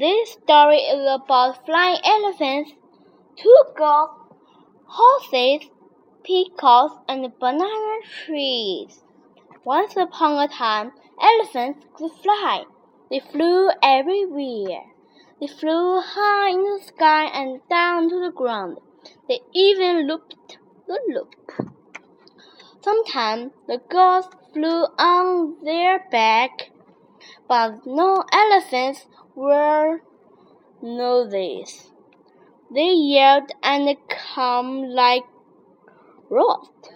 This story is about flying elephants, two girls, horses, peacocks, and banana trees. Once upon a time, elephants could fly. They flew everywhere. They flew high in the sky and down to the ground. They even looped the loop. Sometimes the girls flew on their back, but no elephants were noticed. They yelled and come like roast.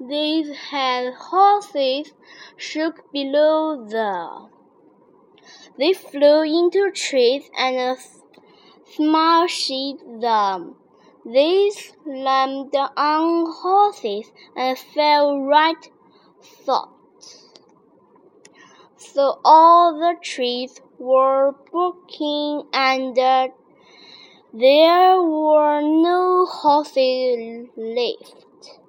These had horses shook below them. They flew into trees and smashed them. They slammed on horses and fell right thought. So all the trees were broken and there were no horses left.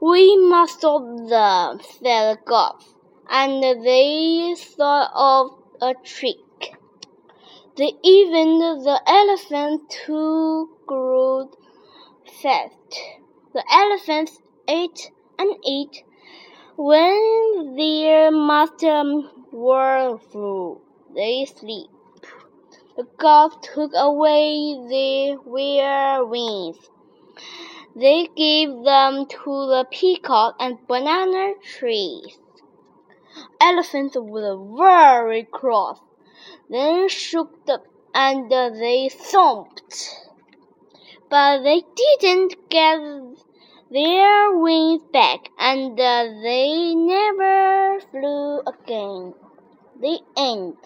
We must stop them, said Goff, and they thought of a trick. They even the elephant too grew fast. The elephants ate and ate. When their master were through, they sleep. The gods took away their wings. They gave them to the peacock and banana trees. Elephants were very cross, then shook them and they thumped. But they didn't get their wings back and they never flew again. The end.